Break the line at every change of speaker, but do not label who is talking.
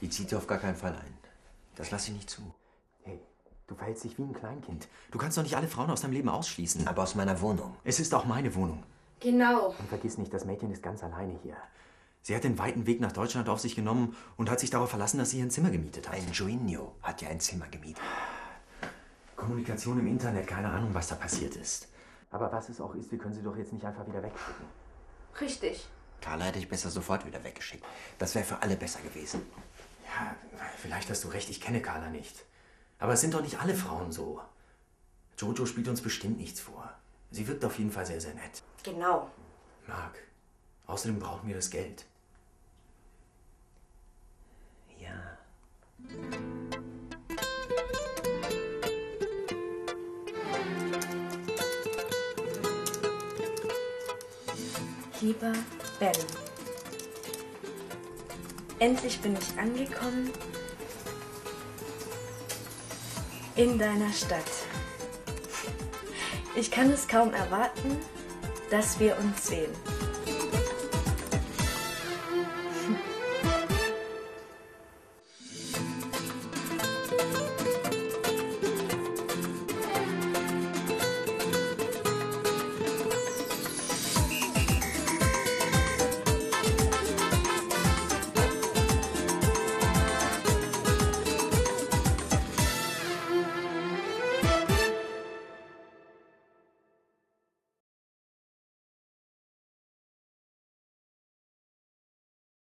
Die zieht dir auf gar keinen Fall ein. Das lasse ich nicht zu.
Hey, du verhältst dich wie ein Kleinkind. Du kannst doch nicht alle Frauen aus deinem Leben ausschließen.
Aber aus meiner Wohnung.
Es ist auch meine Wohnung.
Genau.
Und vergiss nicht, das Mädchen ist ganz alleine hier. Sie hat den weiten Weg nach Deutschland auf sich genommen und hat sich darauf verlassen, dass sie ihr ein Zimmer gemietet hat.
Ein Joinio hat ja ein Zimmer gemietet.
Kommunikation im Internet, keine Ahnung, was da passiert ist. Aber was es auch ist, wir können sie doch jetzt nicht einfach wieder wegschicken.
Richtig.
Carla hätte ich besser sofort wieder weggeschickt. Das wäre für alle besser gewesen.
Ja, vielleicht hast du recht, ich kenne Carla nicht. Aber es sind doch nicht alle Frauen so. Jojo spielt uns bestimmt nichts vor. Sie wirkt auf jeden Fall sehr, sehr nett.
Genau.
Marc, außerdem brauchen wir das Geld.
Ja.
Lieber Ben, endlich bin ich angekommen in deiner Stadt. Ich kann es kaum erwarten, dass wir uns sehen.